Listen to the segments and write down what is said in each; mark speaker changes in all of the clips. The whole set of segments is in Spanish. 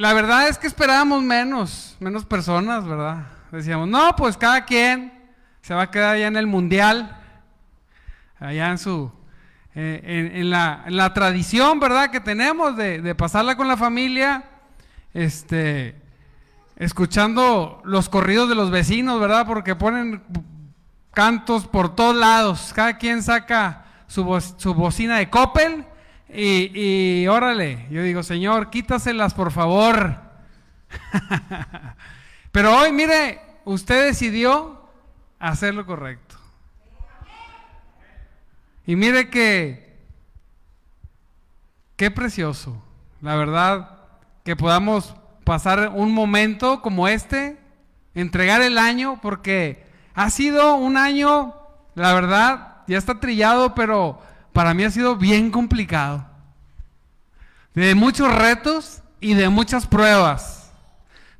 Speaker 1: la verdad es que esperábamos menos, menos personas, ¿verdad? Decíamos, no, pues cada quien se va a quedar allá en el mundial, allá en su, eh, en, la, tradición, ¿verdad? Que tenemos de, pasarla con la familia, este, escuchando los corridos de los vecinos, ¿verdad? Porque ponen cantos por todos lados, cada quien saca su, su bocina de Coppel y, y órale, yo digo, Señor, quítaselas por favor. Pero hoy, mire, usted decidió hacer lo correcto. Y mire que, qué precioso, la verdad, que podamos pasar un momento como este, entregar el año, porque ha sido un año, la verdad, ya está trillado, pero para mí ha sido bien complicado. De muchos retos y de muchas pruebas,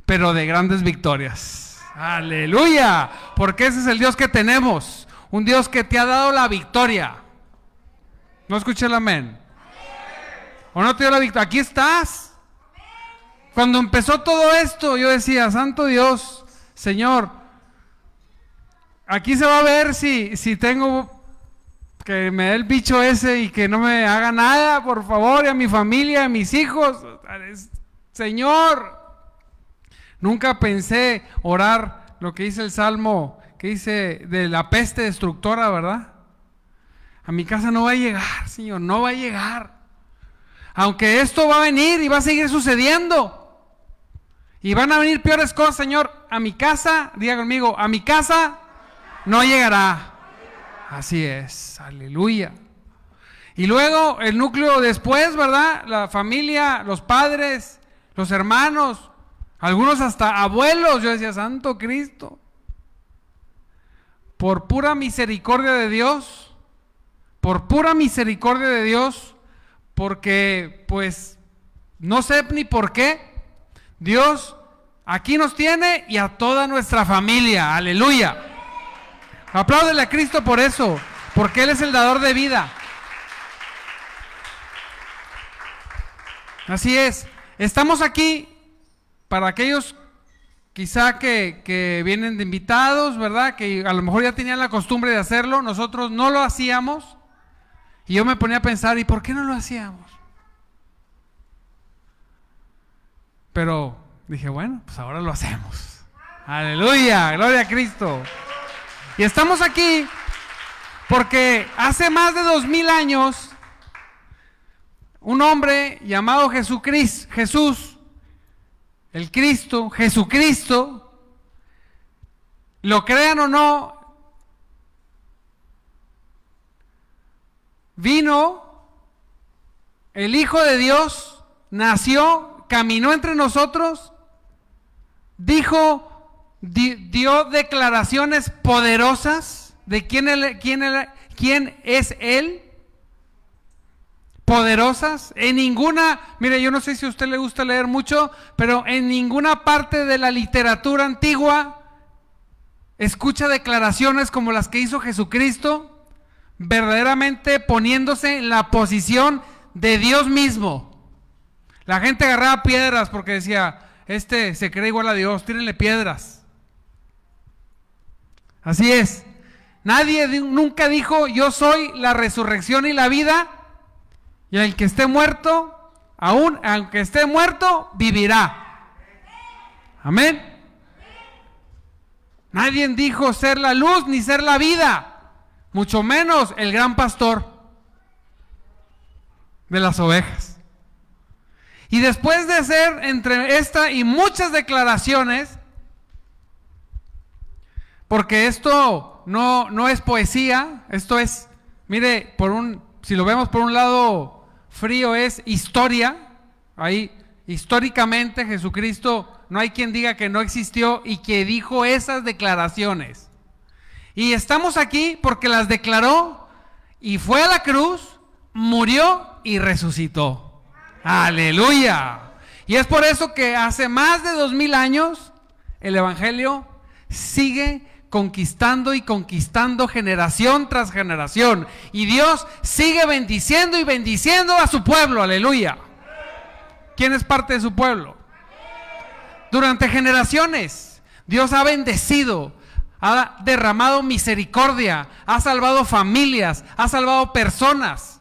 Speaker 1: pero de grandes victorias. Aleluya, porque ese es el Dios que tenemos, un Dios que te ha dado la victoria. ¿No escuché el amén? ¿O no te dio la victoria? Aquí estás. Cuando empezó todo esto, yo decía, Santo Dios, Señor, aquí se va a ver si, si tengo que me dé el bicho ese y que no me haga nada, por favor, y a mi familia, a mis hijos. Señor, nunca pensé orar lo que dice el Salmo, que dice de la peste destructora, ¿verdad? A mi casa no va a llegar, Señor, no va a llegar. Aunque esto va a venir y va a seguir sucediendo. Y van a venir peores cosas, Señor. A mi casa, diga conmigo, a mi casa no llegará. Así es, aleluya. Y luego el núcleo después, ¿verdad? La familia, los padres, los hermanos, algunos hasta abuelos. Yo decía, Santo Cristo. Por pura misericordia de Dios, por pura misericordia de Dios, porque pues no sé ni por qué, Dios aquí nos tiene y a toda nuestra familia. Aleluya. Apláudele a Cristo por eso, porque Él es el dador de vida. Así es. Estamos aquí para aquellos quizá que, que, vienen de invitados, ¿verdad? Que a lo mejor ya tenían la costumbre de hacerlo, nosotros no lo hacíamos. Y yo me ponía a pensar, ¿y por qué no lo hacíamos? Pero dije, bueno, pues ahora lo hacemos. Aleluya, gloria a Cristo. Y estamos aquí porque hace más de dos mil años un hombre llamado Jesucristo, Jesús, el Cristo, Jesucristo, lo crean o no, vino el Hijo de Dios, nació, caminó entre nosotros, dijo dio declaraciones poderosas de quién, quién, quién es Él. Poderosas. En ninguna, mire, yo no sé si a usted le gusta leer mucho, pero en ninguna parte de la literatura antigua escucha declaraciones como las que hizo Jesucristo, verdaderamente poniéndose en la posición de Dios mismo. La gente agarraba piedras porque decía, este se cree igual a Dios, tírenle piedras. Así es. Nadie nunca dijo, yo soy la resurrección y la vida, y el que esté muerto, aún aunque esté muerto, vivirá. Amén. Nadie dijo ser la luz ni ser la vida, mucho menos el gran pastor de las ovejas. Y después de hacer entre esta y muchas declaraciones, porque esto no, no es poesía, esto es, mire, si lo vemos por un lado frío, es historia. Ahí, históricamente, Jesucristo, no hay quien diga que no existió y que dijo esas declaraciones. Y estamos aquí porque las declaró y fue a la cruz, murió y resucitó. Aleluya. Y es por eso que hace más de dos mil años el Evangelio sigue conquistando y conquistando generación tras generación. Y Dios sigue bendiciendo y bendiciendo a su pueblo, aleluya. ¿Quién es parte de su pueblo? Durante generaciones, Dios ha bendecido, ha derramado misericordia, ha salvado familias, ha salvado personas.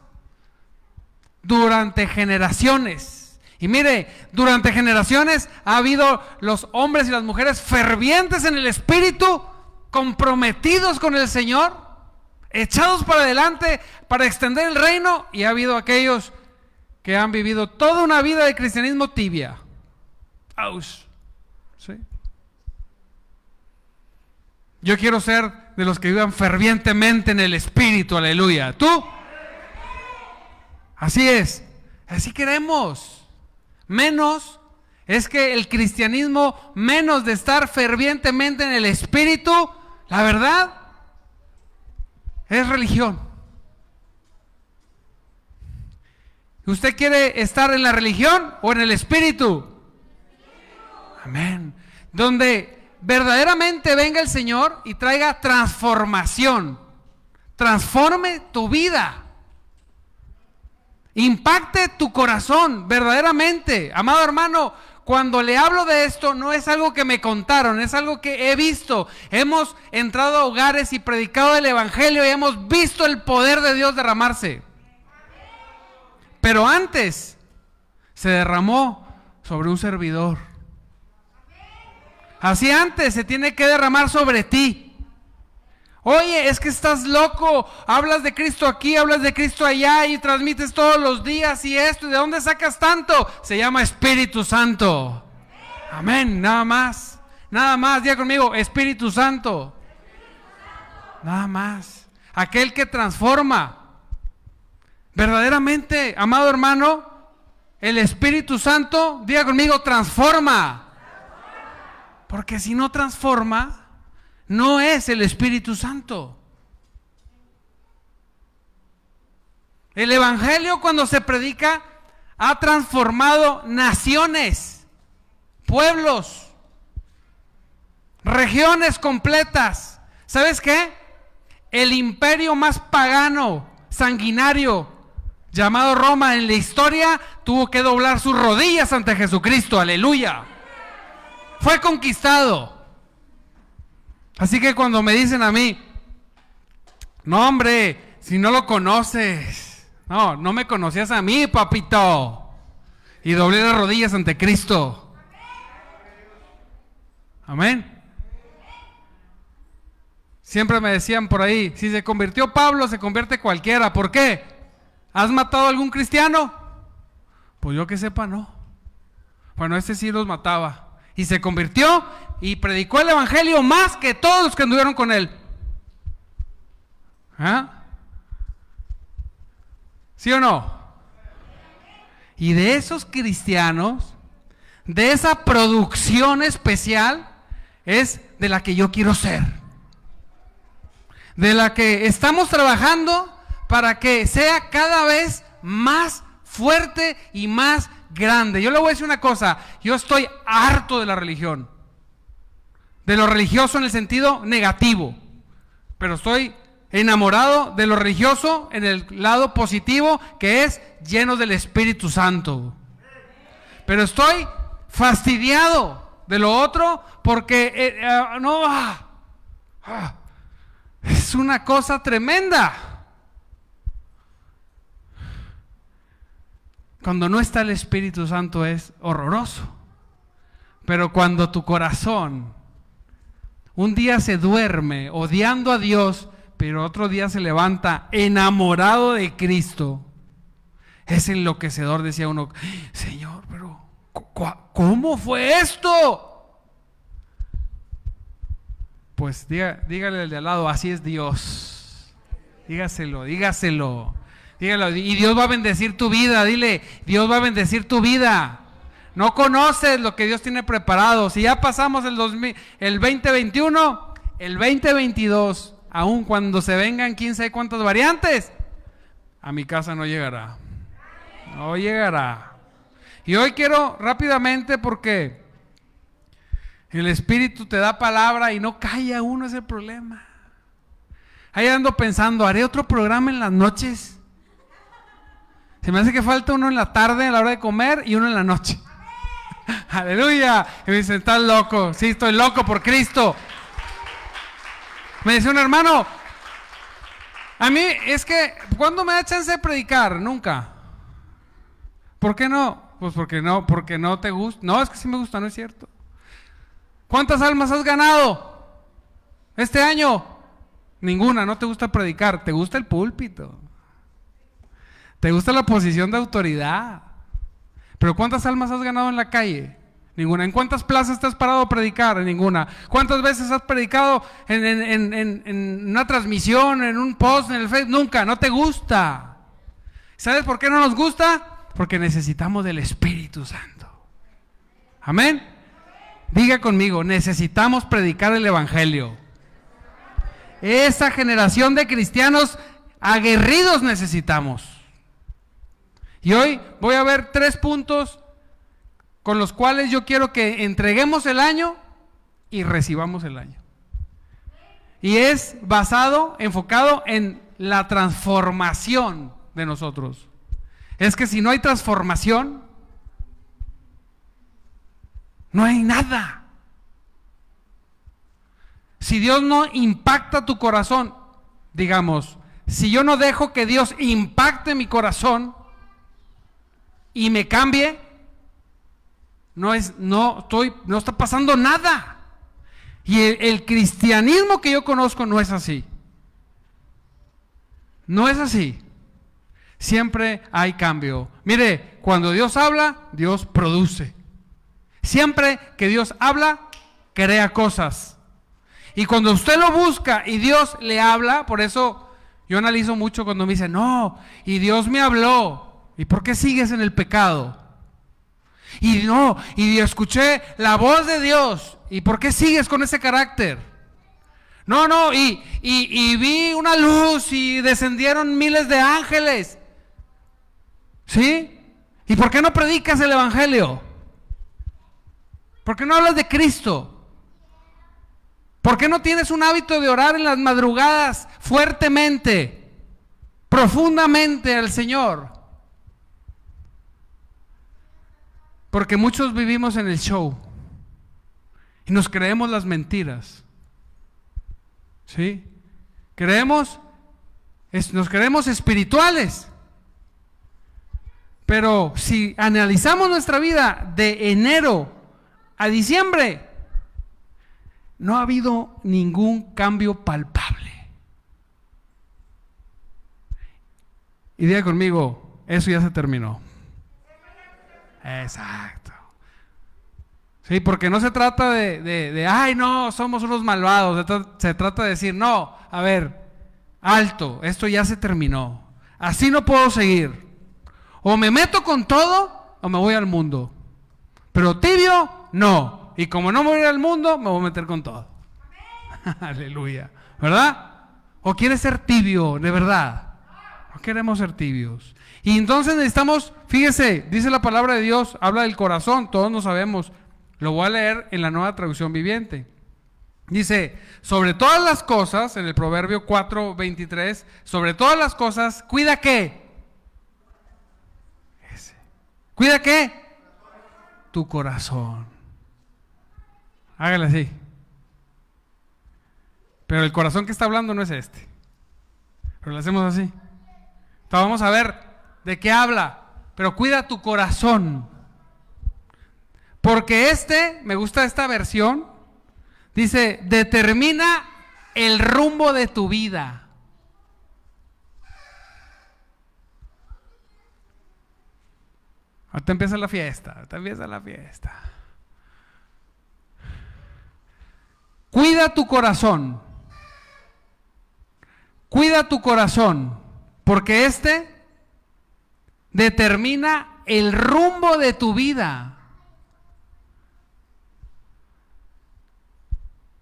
Speaker 1: Durante generaciones. Y mire, durante generaciones ha habido los hombres y las mujeres fervientes en el espíritu, comprometidos con el Señor, echados para adelante para extender el reino, y ha habido aquellos que han vivido toda una vida de cristianismo tibia. ¿Sí? Yo quiero ser de los que vivan fervientemente en el Espíritu, aleluya. ¿Tú? Así es, así queremos. Menos es que el cristianismo, menos de estar fervientemente en el Espíritu, la verdad, es religión. ¿Usted quiere estar en la religión o en el Espíritu? Amén. Donde verdaderamente venga el Señor y traiga transformación. Transforme tu vida. Impacte tu corazón verdaderamente. Amado hermano, cuando le hablo de esto no es algo que me contaron, es algo que he visto. Hemos entrado a hogares y predicado el Evangelio y hemos visto el poder de Dios derramarse. Pero antes se derramó sobre un servidor. Así antes se tiene que derramar sobre ti. Oye, es que estás loco. Hablas de Cristo aquí, hablas de Cristo allá y transmites todos los días y esto. ¿De dónde sacas tanto? Se llama Espíritu Santo. Amén, nada más. Nada más, diga conmigo, Espíritu Santo. Nada más. Aquel que transforma. Verdaderamente, amado hermano, el Espíritu Santo, diga conmigo, transforma. Porque si no transforma, no es el Espíritu Santo. El Evangelio cuando se predica ha transformado naciones, pueblos, regiones completas. ¿Sabes qué? El imperio más pagano, sanguinario, llamado Roma en la historia, tuvo que doblar sus rodillas ante Jesucristo. Aleluya fue conquistado. Así que cuando me dicen a mí, no hombre, si no lo conoces, no, no me conocías a mí, papito. Y doblé las rodillas ante Cristo. Amén. Siempre me decían por ahí, si se convirtió Pablo, se convierte cualquiera. ¿Por qué? ¿Has matado a algún cristiano? Pues yo que sepa, no. Bueno, este sí los mataba y se convirtió y predicó el Evangelio más que todos los que anduvieron con él. ¿Ah? ¿Sí o no? Y de esos cristianos, de esa producción especial, es de la que yo quiero ser. De la que estamos trabajando para que sea cada vez más fuerte y más grande. Yo le voy a decir una cosa, yo estoy harto de la religión, de lo religioso en el sentido negativo, pero estoy enamorado de lo religioso en el lado positivo, que es lleno del Espíritu Santo. Pero estoy fastidiado de lo otro porque eh, eh, no, ah, ah, es una cosa tremenda. Cuando no está el Espíritu Santo es horroroso. Pero cuando tu corazón un día se duerme odiando a Dios, pero otro día se levanta enamorado de Cristo, es enloquecedor, decía uno, Señor, pero ¿cómo fue esto? Pues dígale al de al lado, así es Dios. Dígaselo, dígaselo. Dígalo, y Dios va a bendecir tu vida, dile, Dios va a bendecir tu vida. No conoces lo que Dios tiene preparado. Si ya pasamos el, 2000, el 2021, el 2022, aun cuando se vengan quién sabe cuántas variantes, a mi casa no llegará. No llegará. Y hoy quiero rápidamente porque el Espíritu te da palabra y no calla uno, es el problema. Ahí ando pensando, haré otro programa en las noches. Se me hace que falta uno en la tarde a la hora de comer y uno en la noche. Aleluya. Y me dice, estás loco. Sí, estoy loco por Cristo. Me dice un hermano, a mí es que, ¿cuándo me da chance de predicar? Nunca. ¿Por qué no? Pues porque no, porque no te gusta. No, es que sí me gusta, no es cierto. ¿Cuántas almas has ganado este año? Ninguna, no te gusta predicar, te gusta el púlpito. Te gusta la posición de autoridad. Pero ¿cuántas almas has ganado en la calle? Ninguna. ¿En cuántas plazas te has parado a predicar? Ninguna. ¿Cuántas veces has predicado en, una transmisión, en un post, en el Facebook? Nunca, no te gusta. ¿Sabes por qué no nos gusta? Porque necesitamos del Espíritu Santo. Amén. Diga conmigo, necesitamos predicar el Evangelio. Esa generación de cristianos aguerridos necesitamos. Y hoy voy a ver tres puntos con los cuales yo quiero que entreguemos el año y recibamos el año. Y es basado, enfocado en la transformación de nosotros. Es que si no hay transformación, no hay nada. Si Dios no impacta tu corazón, digamos, si yo no dejo que Dios impacte mi corazón, y me cambie, no es, no estoy, no está pasando nada. Y el, cristianismo que yo conozco no es así. No es así. Siempre hay cambio. Mire, cuando Dios habla, Dios produce. Siempre que Dios habla, crea cosas. Y cuando usted lo busca y Dios le habla, por eso yo analizo mucho cuando me dice, no, y Dios me habló. ¿Y por qué sigues en el pecado? Y no, y escuché la voz de Dios. ¿Y por qué sigues con ese carácter? No, no, y, y, vi una luz y descendieron miles de ángeles. ¿Sí? ¿Y por qué no predicas el Evangelio? ¿Por qué no hablas de Cristo? ¿Por qué no tienes un hábito de orar en las madrugadas fuertemente, profundamente al Señor? Porque muchos vivimos en el show y nos creemos las mentiras. ¿Sí? Creemos, nos creemos espirituales. Pero si analizamos nuestra vida de enero a diciembre, no ha habido ningún cambio palpable. Y diga conmigo, eso ya se terminó. Exacto. Sí, porque no se trata de, de, ay, no, somos unos malvados. Se, trata de decir, no, a ver, alto, esto ya se terminó. Así no puedo seguir. O me meto con todo o me voy al mundo. Pero tibio, no. Y como no me voy al mundo, me voy a meter con todo. Aleluya. ¿Verdad? ¿O quieres ser tibio, de verdad? No queremos ser tibios. Y entonces necesitamos, fíjese, dice la palabra de Dios, habla del corazón, todos lo sabemos. Lo voy a leer en la nueva traducción viviente. Dice, sobre todas las cosas, en el Proverbio 4, 23, sobre todas las cosas, cuida qué. ¿Cuida qué? Tu corazón. Hágale así. Pero el corazón que está hablando no es este. Pero lo hacemos así. Entonces vamos a ver de qué habla, pero cuida tu corazón. Porque este, me gusta esta versión, dice, determina el rumbo de tu vida. Ahorita empieza la fiesta, ahorita empieza la fiesta. Cuida tu corazón. Cuida tu corazón, porque este determina el rumbo de tu vida.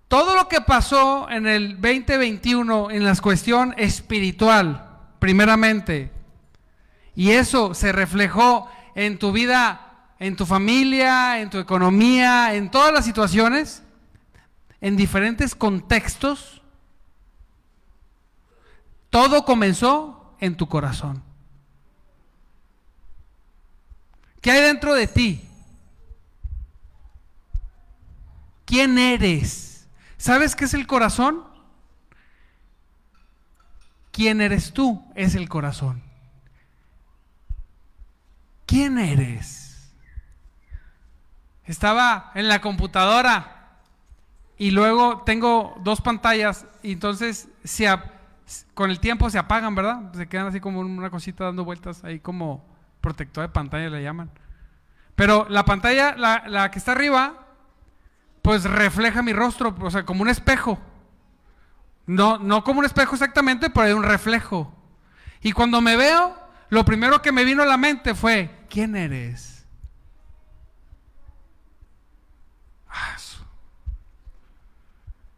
Speaker 1: Todo lo que pasó en el 2021 en la cuestión espiritual, primeramente, y eso se reflejó en tu vida, en tu familia, en tu economía, en todas las situaciones, en diferentes contextos, todo comenzó en tu corazón. ¿Qué hay dentro de ti? ¿Quién eres? ¿Sabes qué es el corazón? ¿Quién eres tú? Es el corazón. ¿Quién eres? Estaba en la computadora y luego tengo dos pantallas y entonces con el tiempo se apagan, ¿verdad? Se quedan así como una cosita dando vueltas ahí como protector de pantalla le llaman. Pero la pantalla, la, la que está arriba, pues refleja mi rostro, o sea, como un espejo. No, no como un espejo exactamente, pero hay un reflejo. Y cuando me veo, lo primero que me vino a la mente fue, ¿quién eres? Ah,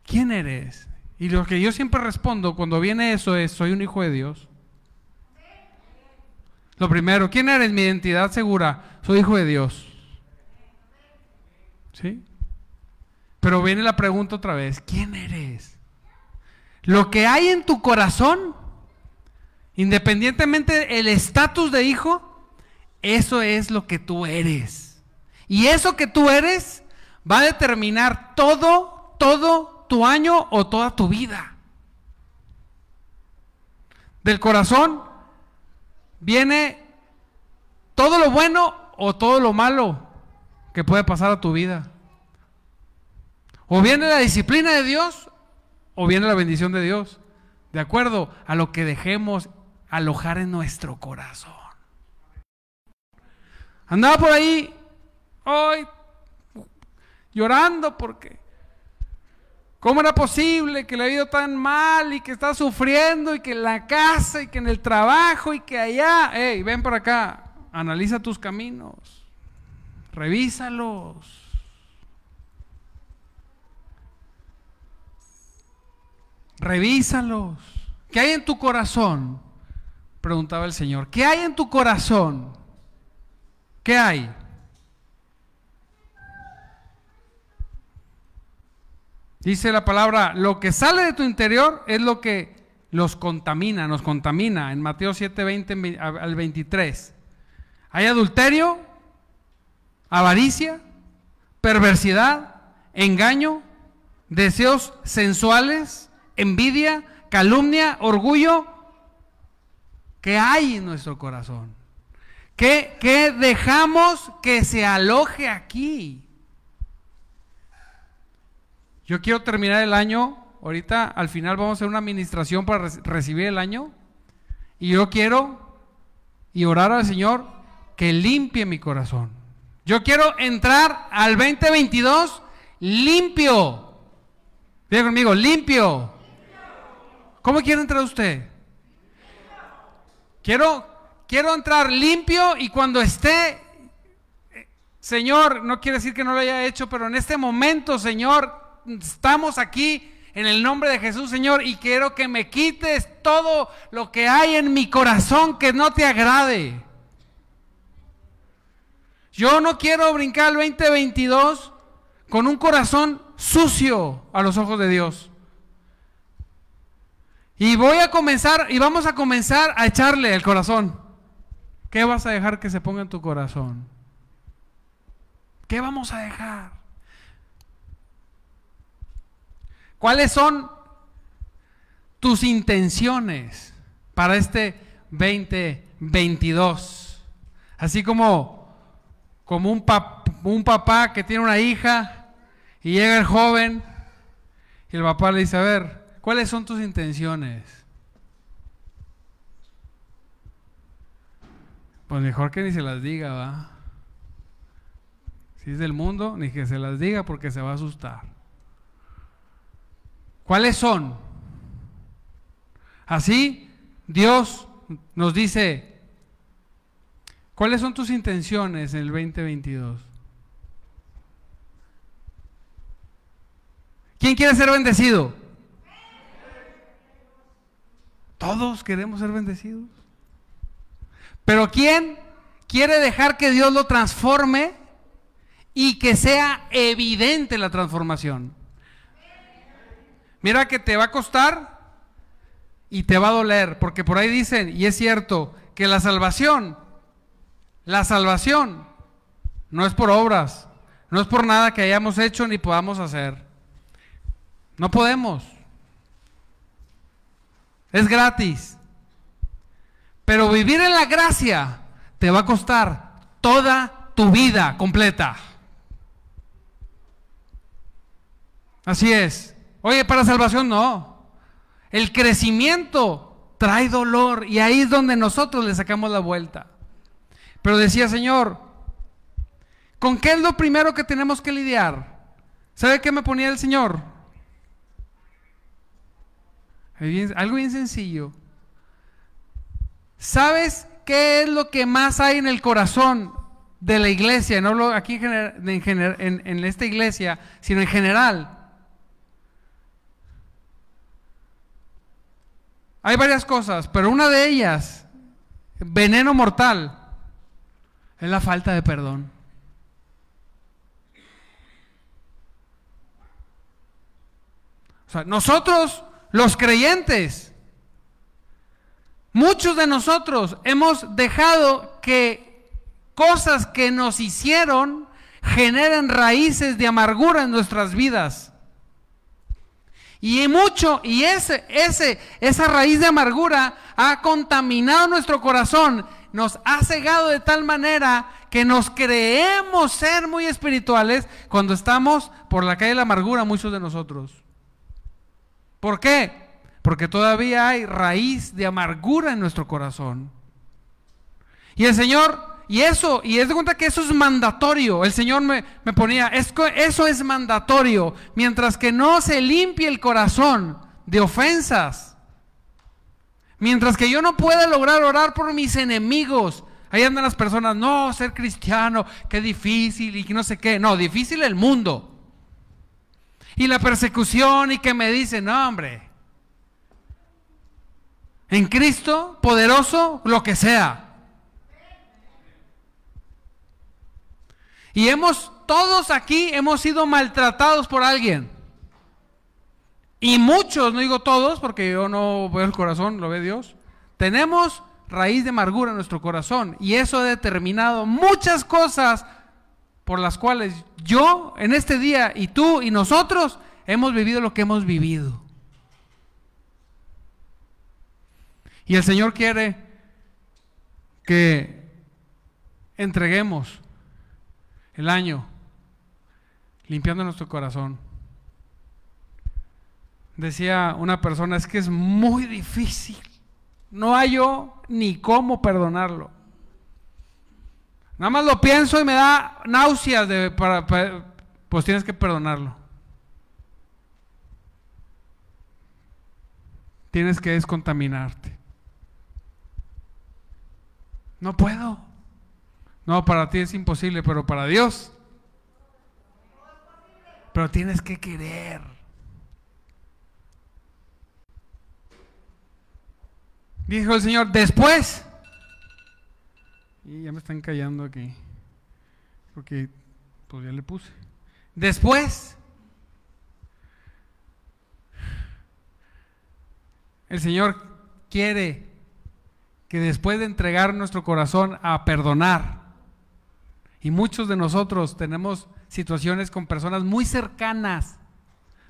Speaker 1: ¿Quién eres? Y lo que yo siempre respondo cuando viene eso es, soy un hijo de Dios. Lo primero, ¿quién eres? Mi identidad segura, soy hijo de Dios. ¿Sí? Pero viene la pregunta otra vez, ¿quién eres? Lo que hay en tu corazón, independientemente el estatus de hijo, eso es lo que tú eres. Y eso que tú eres va a determinar todo, todo tu año o toda tu vida. Del corazón viene todo lo bueno o todo lo malo que puede pasar a tu vida. O viene la disciplina de Dios o viene la bendición de Dios. De acuerdo a lo que dejemos alojar en nuestro corazón. Andaba por ahí hoy llorando porque ¿cómo era posible que le ha ido tan mal y que está sufriendo y que en la casa y que en el trabajo y que allá? Hey, ven por acá, analiza tus caminos, revísalos. Revísalos. ¿Qué hay en tu corazón? Preguntaba el Señor. ¿Qué hay en tu corazón? ¿Qué hay? Dice la palabra, lo que sale de tu interior es lo que los contamina, nos contamina. En Mateo 7, 20 al 23. Hay adulterio, avaricia, perversidad, engaño, deseos sensuales, envidia, calumnia, orgullo, ¿qué hay en nuestro corazón? ¿Qué, ¿Qué, dejamos que se aloje aquí? Yo quiero terminar el año, ahorita al final vamos a hacer una administración para recibir el año, y yo quiero y orar al Señor que limpie mi corazón. Yo quiero entrar al 2022 limpio. Diga conmigo, limpio. ¿Cómo quiere entrar usted? Quiero, quiero entrar limpio y cuando esté, Señor, no quiere decir que no lo haya hecho, pero en este momento, Señor, estamos aquí en el nombre de Jesús, Señor, y quiero que me quites todo lo que hay en mi corazón que no te agrade. Yo no quiero brincar al 2022 con un corazón sucio a los ojos de Dios. Y voy a comenzar, y vamos a comenzar a echarle el corazón. ¿Qué vas a dejar que se ponga en tu corazón? ¿Qué vamos a dejar? ¿Cuáles son tus intenciones para este 2022? Así como, como un, un papá que tiene una hija y llega el joven y el papá le dice, a ver, ¿Cuáles son tus intenciones? Pues mejor que ni se las diga, va. Si es del mundo, ni que se las diga porque se va a asustar. ¿Cuáles son? Así Dios nos dice, ¿cuáles son tus intenciones en el 2022? ¿Quién quiere ser bendecido? Todos queremos ser bendecidos. Pero ¿quién quiere dejar que Dios lo transforme y que sea evidente la transformación? Mira que te va a costar y te va a doler, porque por ahí dicen, y es cierto, que la salvación, la salvación no es por obras, No es por nada que hayamos hecho ni podamos hacer. No podemos. Es gratis. Pero vivir en la gracia te va a costar toda tu vida completa. Así es. Oye, para salvación no. El crecimiento trae dolor y ahí es donde nosotros le sacamos la vuelta. Pero decía, Señor, ¿con qué es lo primero que tenemos que lidiar? ¿Sabe qué me ponía el Señor? Algo bien sencillo. ¿Sabes qué es lo que más hay en el corazón de la iglesia? No hablo aquí en, en esta iglesia, sino en general. Hay varias cosas, pero una de ellas, veneno mortal, es la falta de perdón. O sea, nosotros, los creyentes, muchos de nosotros hemos dejado que cosas que nos hicieron generen raíces de amargura en nuestras vidas. Y mucho, y ese, ese, esa raíz de amargura ha contaminado nuestro corazón, nos ha cegado de tal manera que nos creemos ser muy espirituales cuando estamos por la calle de la amargura, muchos de nosotros. ¿Por qué? Porque todavía hay raíz de amargura en nuestro corazón. Y el Señor y eso, y es de cuenta que eso es mandatorio. El Señor me, ponía, eso es mandatorio. Mientras que no se limpie el corazón de ofensas. Mientras que yo no pueda lograr orar por mis enemigos. Ahí andan las personas, no, ser cristiano, qué difícil y no sé qué. No, difícil el mundo. Y la persecución y que me dicen, no, hombre. En Cristo, poderoso, lo que sea. Y hemos, todos aquí hemos sido maltratados por alguien. Y muchos, no digo todos, porque yo no veo el corazón, lo ve Dios. Tenemos raíz de amargura en nuestro corazón. Y eso ha determinado muchas cosas por las cuales yo en este día y tú y nosotros hemos vivido lo que hemos vivido. Y el Señor quiere que entreguemos el año, limpiando nuestro corazón. Decía una persona, es que es muy difícil. No hay yo ni cómo perdonarlo. Nada más lo pienso y me da náuseas de, para, pues tienes que perdonarlo. Tienes que descontaminarte. No puedo. No, para ti es imposible, pero para Dios. Pero tienes que querer. Dijo el Señor, después. Y ya me están callando aquí. Porque pues ya le puse. Después. El Señor quiere que después de entregar nuestro corazón a perdonar, y muchos de nosotros tenemos situaciones con personas muy cercanas,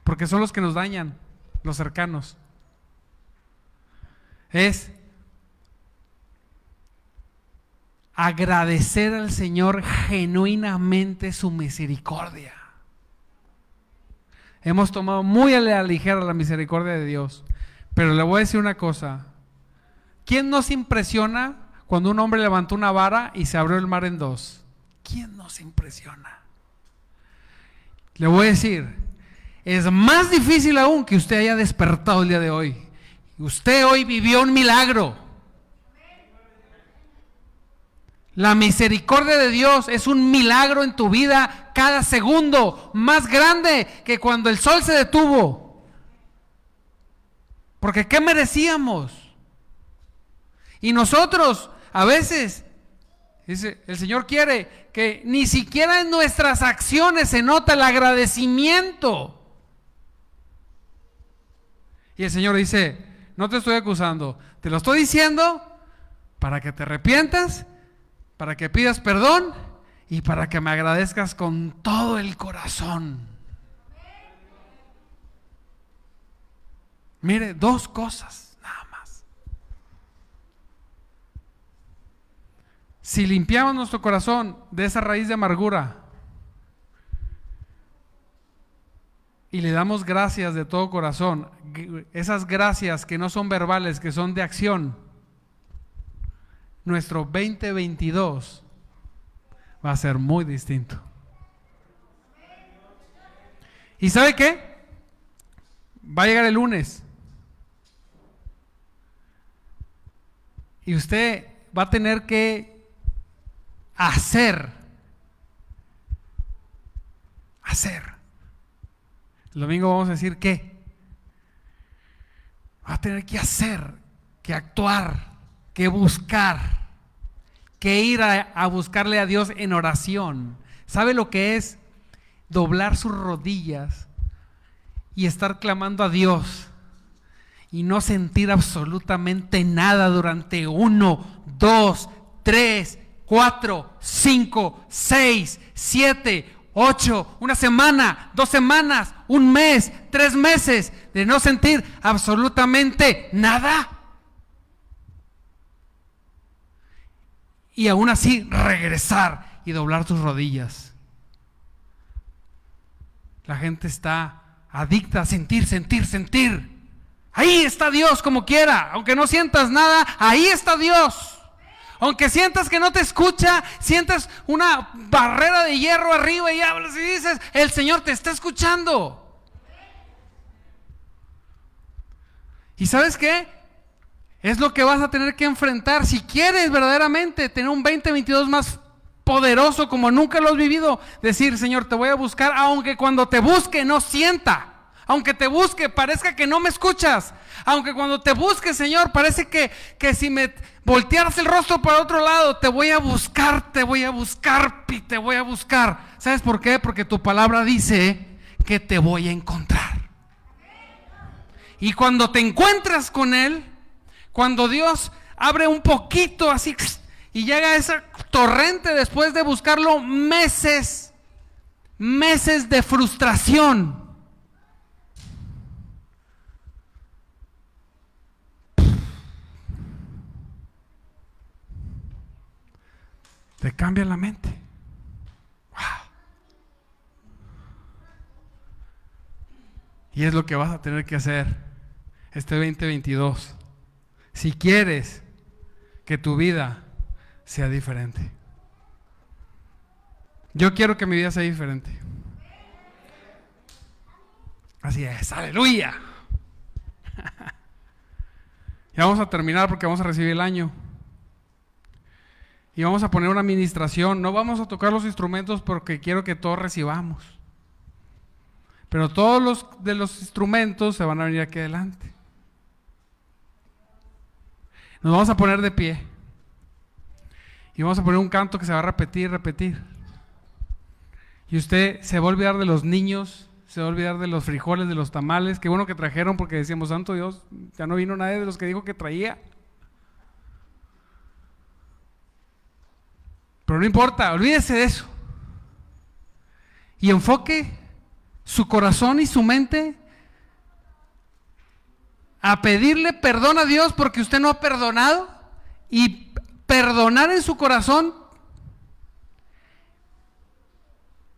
Speaker 1: porque son los que nos dañan, los cercanos. Es agradecer al Señor genuinamente su misericordia. Hemos tomado muy a la ligera la misericordia de Dios. Pero le voy a decir una cosa. ¿Quién nos impresiona cuando un hombre levantó una vara y se abrió el mar en dos? ¿Quién nos impresiona? Le voy a decir, es más difícil aún que usted haya despertado el día de hoy. Usted hoy vivió un milagro. La misericordia de Dios es un milagro en tu vida cada segundo, más grande que cuando el sol se detuvo. Porque ¿qué merecíamos? Y nosotros a veces el Señor quiere que ni siquiera en nuestras acciones se nota el agradecimiento. Y el Señor dice, no te estoy acusando, te lo estoy diciendo para que te arrepientas, para que pidas perdón y para que me agradezcas con todo el corazón. Mire, dos cosas, nada más. Si limpiamos nuestro corazón de esa raíz de amargura y le damos gracias de todo corazón, esas gracias que no son verbales, que son de acción, nuestro 2022 va a ser muy distinto. ¿Y sabe qué? Va a llegar el lunes. Y usted va a tener que hacer. Hacer. El domingo vamos a decir qué. Va a tener que hacer, que actuar, que buscar que ir a, buscarle a Dios en oración. ¿Sabe lo que es doblar sus rodillas y estar clamando a Dios y no sentir absolutamente nada durante uno, dos, tres, cuatro, cinco, seis, siete, ocho, una semana, dos semanas, un mes, tres meses de no sentir absolutamente nada? y aún así regresar y doblar tus rodillas. La gente está adicta a sentir, sentir, sentir. Ahí está Dios como quiera, aunque no sientas nada, ahí está Dios. Aunque sientas que no te escucha, sientas una barrera de hierro arriba y hablas y dices, el Señor te está escuchando. ¿Y sabes qué? Es lo que vas a tener que enfrentar si quieres verdaderamente tener un 2022 más poderoso como nunca lo has vivido. Decir, Señor, te voy a buscar, aunque cuando te busque no sienta. Aunque te busque parezca que no me escuchas. Aunque cuando te busque, Señor, parece que, que si me voltearas el rostro para otro lado, te voy a buscar, te voy a buscar te voy a buscar. ¿Sabes por qué? Porque tu palabra dice que te voy a encontrar. Y cuando te encuentras con Él, cuando Dios abre un poquito así y llega esa torrente después de buscarlo meses, meses de frustración. Te cambia la mente. Y es lo que vas a tener que hacer este 2022 si quieres que tu vida sea diferente. Yo quiero que mi vida sea diferente. Así es, aleluya. ya vamos a terminar porque vamos a recibir el año. Y vamos a poner una administración. No vamos a tocar los instrumentos porque quiero que todos recibamos. Pero todos los de los instrumentos se van a venir aquí adelante. Nos vamos a poner de pie. Y vamos a poner un canto que se va a repetir, repetir. Y usted se va a olvidar de los niños, se va a olvidar de los frijoles, de los tamales. Qué bueno que trajeron porque decíamos, Santo Dios, ya no vino nadie de los que dijo que traía. Pero no importa, olvídese de eso. Y enfoque su corazón y su mente a pedirle perdón a Dios porque usted no ha perdonado y perdonar en su corazón.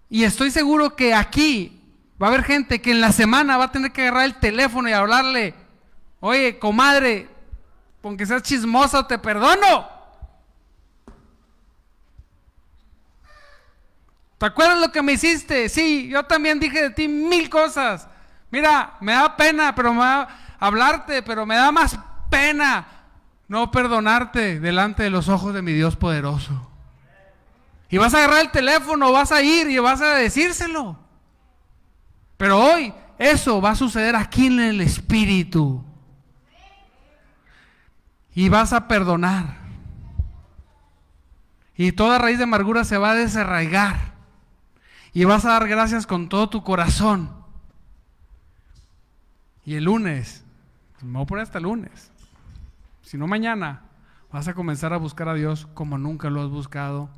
Speaker 1: Y estoy seguro que aquí va a haber gente que en la semana va a tener que agarrar el teléfono y hablarle, oye, comadre, aunque seas chismosa, te perdono. ¿Te acuerdas lo que me hiciste? Sí, yo también dije de ti mil cosas. Mira, me da pena, pero me da, hablarte, pero me da más pena no perdonarte delante de los ojos de mi Dios poderoso. Y vas a agarrar el teléfono, vas a ir y vas a decírselo. Pero hoy eso va a suceder aquí en el Espíritu. Y vas a perdonar. Y toda raíz de amargura se va a desarraigar. Y vas a dar gracias con todo tu corazón. Y el lunes me voy a poner hasta el lunes. Si no mañana, vas a comenzar a buscar a Dios como nunca lo has buscado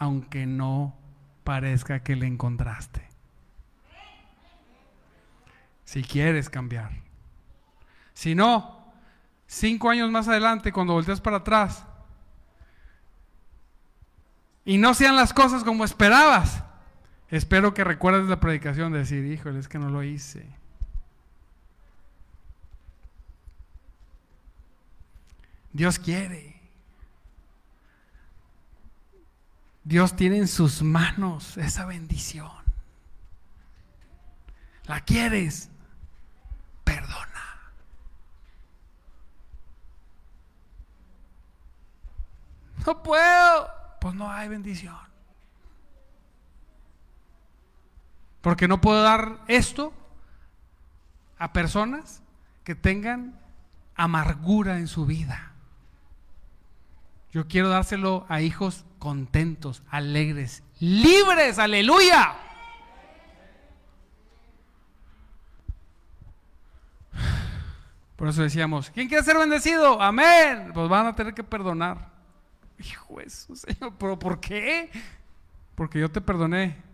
Speaker 1: aunque no parezca que le encontraste. Si quieres cambiar. Si no, cinco años más adelante, cuando volteas para atrás, y no sean las cosas como esperabas, espero que recuerdes la predicación de decir, híjole, es que no lo hice. Dios quiere. Dios tiene en sus manos esa bendición. ¿La quieres? Perdona. No puedo. Pues no hay bendición. Porque no puedo dar esto a personas que tengan amargura en su vida. Yo quiero dárselo a hijos contentos, alegres, libres, aleluya. Por eso decíamos, ¿quién quiere ser bendecido? Amén. Pues van a tener que perdonar. Hijo eso, Señor, pero ¿por qué? Porque yo te perdoné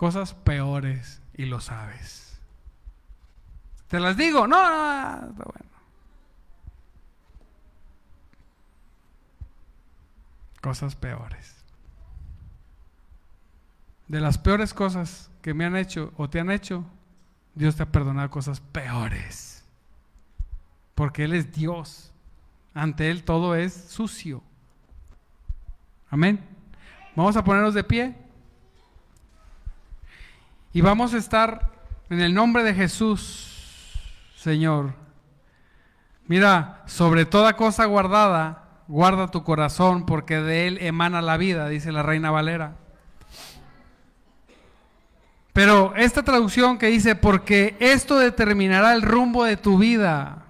Speaker 1: cosas peores y lo sabes. ¿Te las digo? No, no, está bueno. cosas peores. De las peores cosas que me han hecho o te han hecho, Dios te ha perdonado cosas peores. Porque Él es Dios. Ante Él todo es sucio. Amén. Vamos a ponernos de pie. Y vamos a estar en el nombre de Jesús, Señor. Mira, sobre toda cosa guardada, Guarda tu corazón porque de él emana la vida, dice la reina Valera. Pero esta traducción que dice, porque esto determinará el rumbo de tu vida.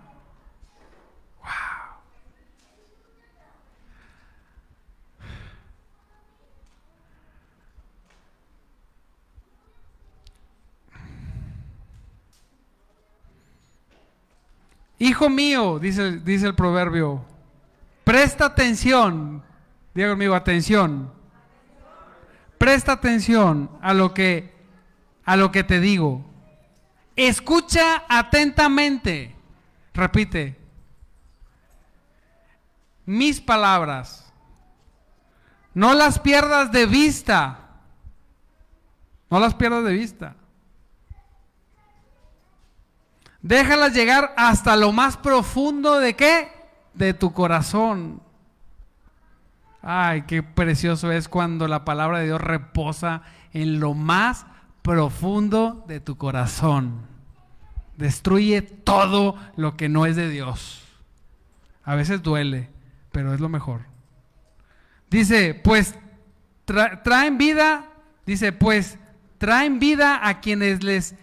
Speaker 1: Hijo mío, dice, dice el proverbio, Presta atención, diga conmigo, atención. Presta atención a lo que a lo que te digo. Escucha atentamente. Repite. Mis palabras. No las pierdas de vista. No las pierdas de vista. Déjalas llegar hasta lo más profundo de qué? de tu corazón. Ay, qué precioso es cuando la palabra de Dios reposa en lo más profundo de tu corazón. Destruye todo lo que no es de Dios. A veces duele, pero es lo mejor. Dice, pues traen vida, dice, pues traen vida a quienes les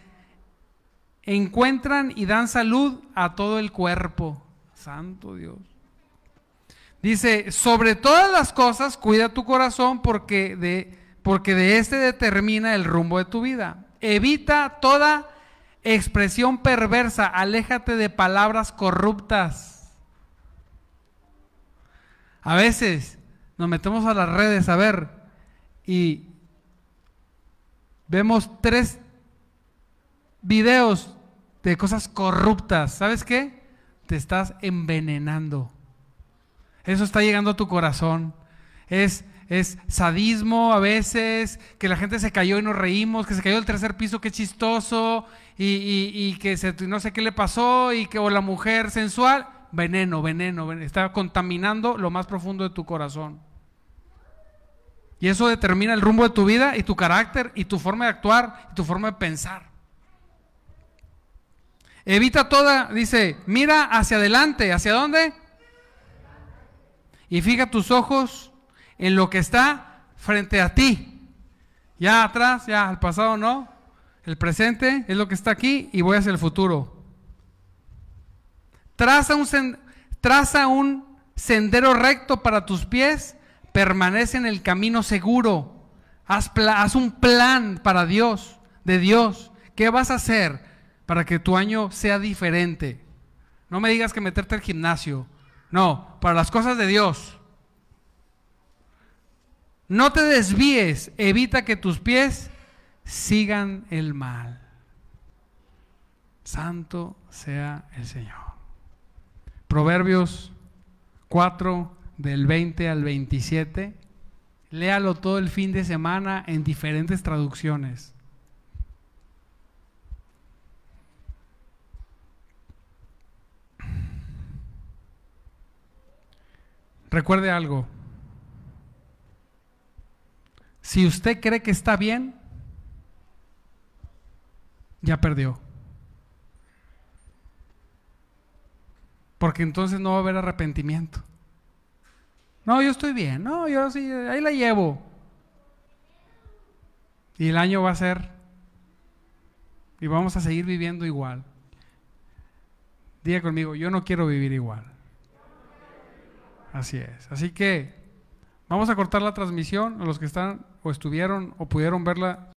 Speaker 1: encuentran y dan salud a todo el cuerpo. Santo Dios. Dice, sobre todas las cosas, cuida tu corazón porque de, porque de este determina el rumbo de tu vida. Evita toda expresión perversa, aléjate de palabras corruptas. A veces nos metemos a las redes a ver y vemos tres videos de cosas corruptas. ¿Sabes qué? te estás envenenando. Eso está llegando a tu corazón. Es, es sadismo a veces, que la gente se cayó y nos reímos, que se cayó del tercer piso, qué chistoso, y, que se, no sé qué le pasó, y que o la mujer sensual, veneno, veneno, está contaminando lo más profundo de tu corazón. Y eso determina el rumbo de tu vida y tu carácter y tu forma de actuar y tu forma de pensar. Evita toda, dice, mira hacia adelante, ¿hacia dónde? Y fija tus ojos en lo que está frente a ti. Ya atrás, ya al pasado no. El presente es lo que está aquí y voy hacia el futuro. Traza un, traza un sendero recto para tus pies, permanece en el camino seguro. Haz, haz un plan para Dios, de Dios. ¿Qué vas a hacer? Para que tu año sea diferente. No me digas que meterte al gimnasio. No, para las cosas de Dios. No te desvíes, evita que tus pies sigan el mal. Santo sea el Señor. Proverbios 4 del 20 al 27. Léalo todo el fin de semana en diferentes traducciones. Recuerde algo. Si usted cree que está bien, ya perdió. Porque entonces no va a haber arrepentimiento. No, yo estoy bien. No, yo sí, ahí la llevo. Y el año va a ser. Y vamos a seguir viviendo igual. Diga conmigo, yo no quiero vivir igual. Así es. Así que vamos a cortar la transmisión a los que están o estuvieron o pudieron verla